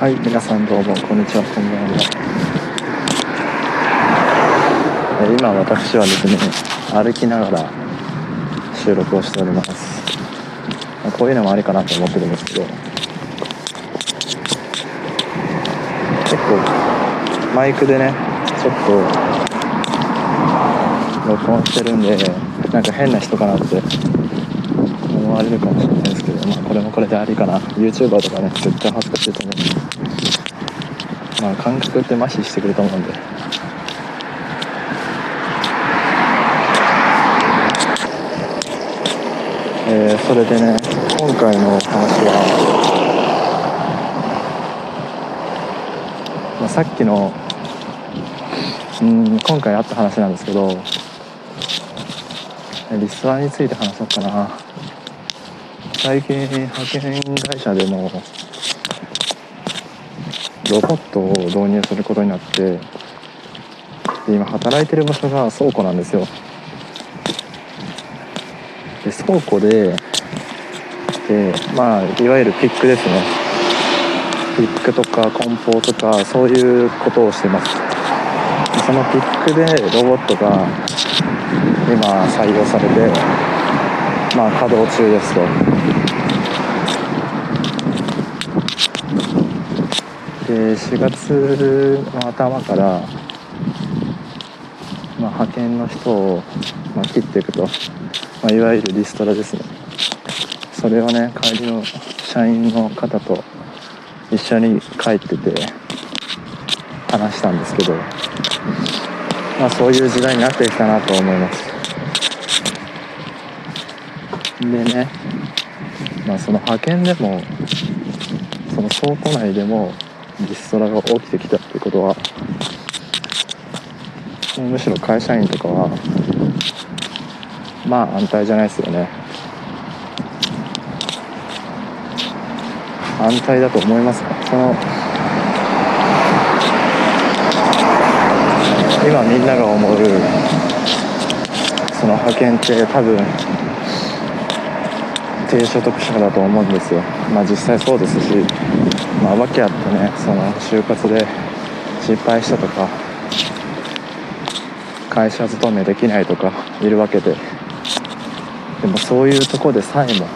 はい皆さんどうもこんにちはこんばんは。え今私はですね歩きながら収録をしております。まあこういうのもありかなと思ってるんですけど結構マイクでねちょっと録音してるんでなんか変な人かなって思われるかもしれないですけどまあこれもこれでありかな。YouTuber とかね絶対恥ずかしいと思うんでまあ感覚って麻痺してくると思うんで。えーそれでね今回の話は、まあ、さっきのうん今回あった話なんですけどリストラについて話そうかな。最近派遣会社でもロボットを導入することになってで今働いてる場所が倉庫なんですよ。で倉庫ででまあいわゆるピックですね。ピックとか梱包とかそういうことをしてます。そのピックでロボットが今採用されてまあ稼働中ですと。で4月の頭から、まあ、派遣の人を、まあ、切っていくと、まあ、いわゆるリストラですね。それをね帰りの社員の方と一緒に帰ってて話したんですけどまあそういう時代になってきたなと思います。でねまあその派遣でもその倉庫内でもリストラが起きてきたってことはむしろ会社員とかはまあ安泰じゃないですよね。安泰だと思いますか？その今みんなが思うその派遣って多分低所得者だと思うんですよ。まあ実際そうですしまあ訳あってねその就活で失敗したとか会社勤めできないとかいるわけで。でもそういうとこでさえも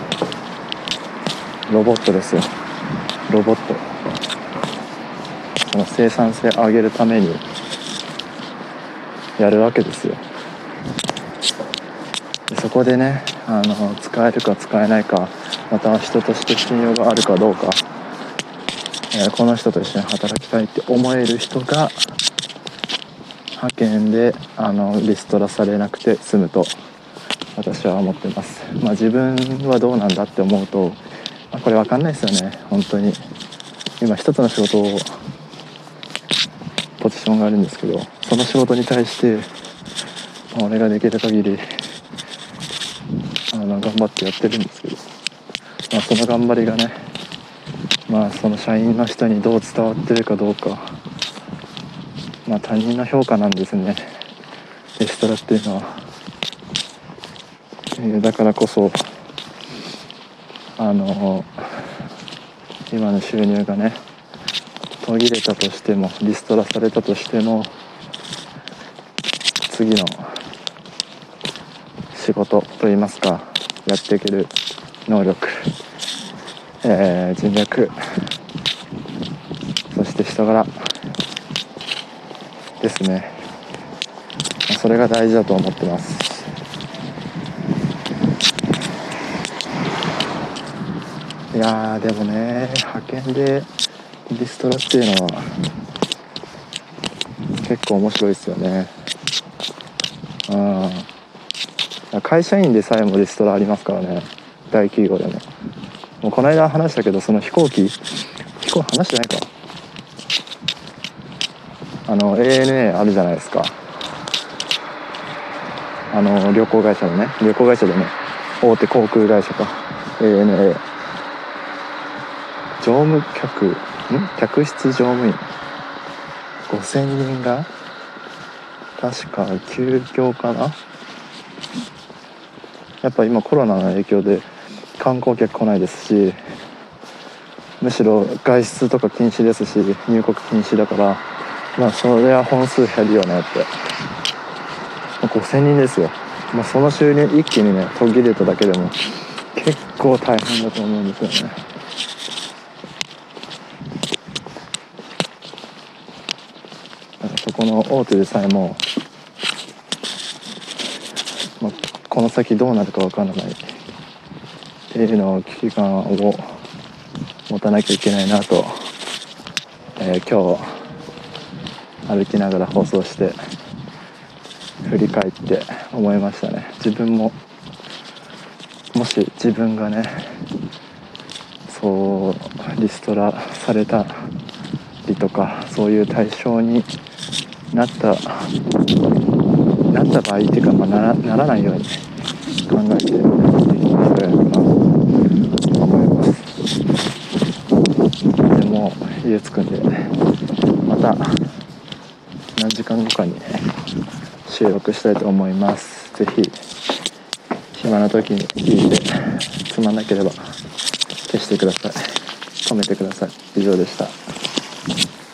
ロボットですよ。ロボット。その生産性上げるためにやるわけですよ。そこでねあの使えるか使えないかまた人として信用があるかどうか、えーこの人と一緒に働きたいって思える人が派遣であのリストラされなくて済むと私は思ってます。まあ自分はどうなんだって思うと、まあこれ分かんないですよね。本当に。今一つの仕事をポジションがあるんですけどその仕事に対して俺ができる限りあの頑張ってやってるんですけど、まあ、その頑張りがねまあその社員の人にどう伝わってるかどうか。まあ他人の評価なんですね。レストラっていうのは、えーだからこそあの今の収入がね途切れたとしてもリストラされたとしても次の仕事といいますかやっていける能力、えー人脈そして人柄ですね。それが大事だと思ってます。いやーでもね派遣でリストラっていうのは結構面白いですよね。うん。会社員でさえもリストラありますからね。大企業でも。もうこの間話したけどその飛行機飛行話してないか。あの ANA あるじゃないですか。あの旅行会社のね。旅行会社でね大手航空会社か。ANA 乗務客ん？客室乗務員。5000人が？確か休業かな？やっぱ今コロナの影響で観光客来ないですしむしろ外出とか禁止ですし入国禁止だからまあそれは本数減るよねって。まあ5000人ですよ、まあ、その収入一気にね途切れただけでも結構大変だと思うんですよね。そこの大手でさえも、まあ、この先どうなるかわからないっていうのを危機感を持たなきゃいけないなと、えー今日歩きながら放送して振り返って思いましたね。自分ももし自分がねそうリストラされたりとかそういう対象になったなった場合っていうか、まあ、ならならないように考えてできますかなと思いますでも家着くんでまた何時間後かに収録したいと思います。ぜひ暇な時に聞いてつまんなければ消してください。止めてください。以上でした。